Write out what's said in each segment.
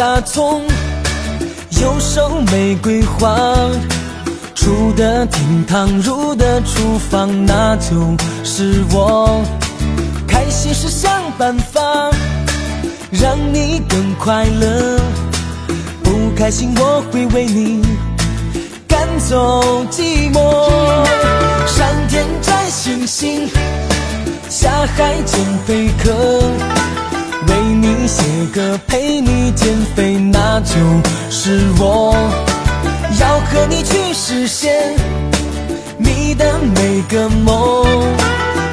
大葱，右手玫瑰花，出的厅堂，入的厨房，那就是我。开心时想办法让你更快乐，不开心我会为你赶走寂寞。上天摘星星，下海捡贝壳，写歌陪你减肥，那就是我。要和你去实现你的每个梦，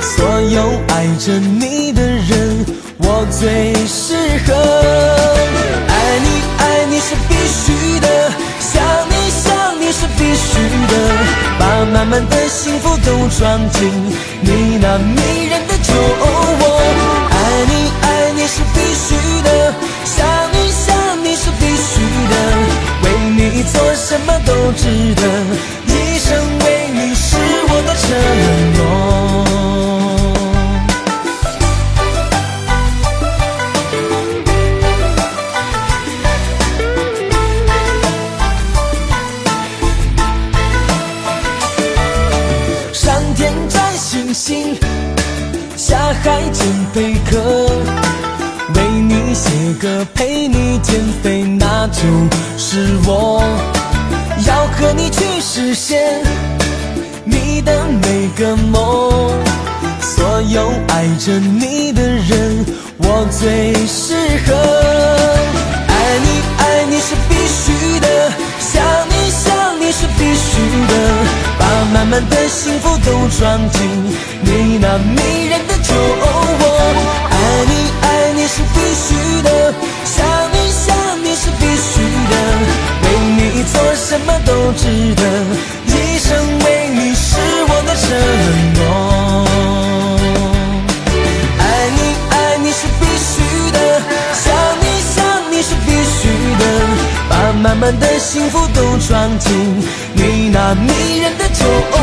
所有爱着你的人，我最适合。爱你爱你是必须的，想你想你是必须的，把满满的幸福都装进你那迷人的酒什么都值得，一生为你是我的承诺。上天摘星星，下海捡贝壳，为你写歌陪你减肥，那就是我。要和你去实现你的每个梦，所有爱着你的人，我最适合。爱你爱你是必须的，想你想你是必须的，把满满的幸福都装进你那迷人的值得一生为你是我的承诺爱你爱你是必须的想你想你是必须的把满满的幸福都装进你那迷人的酒窝。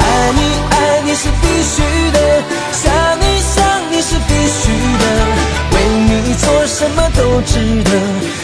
爱你爱你是必须的想你想你是必须的为你做什么都值得。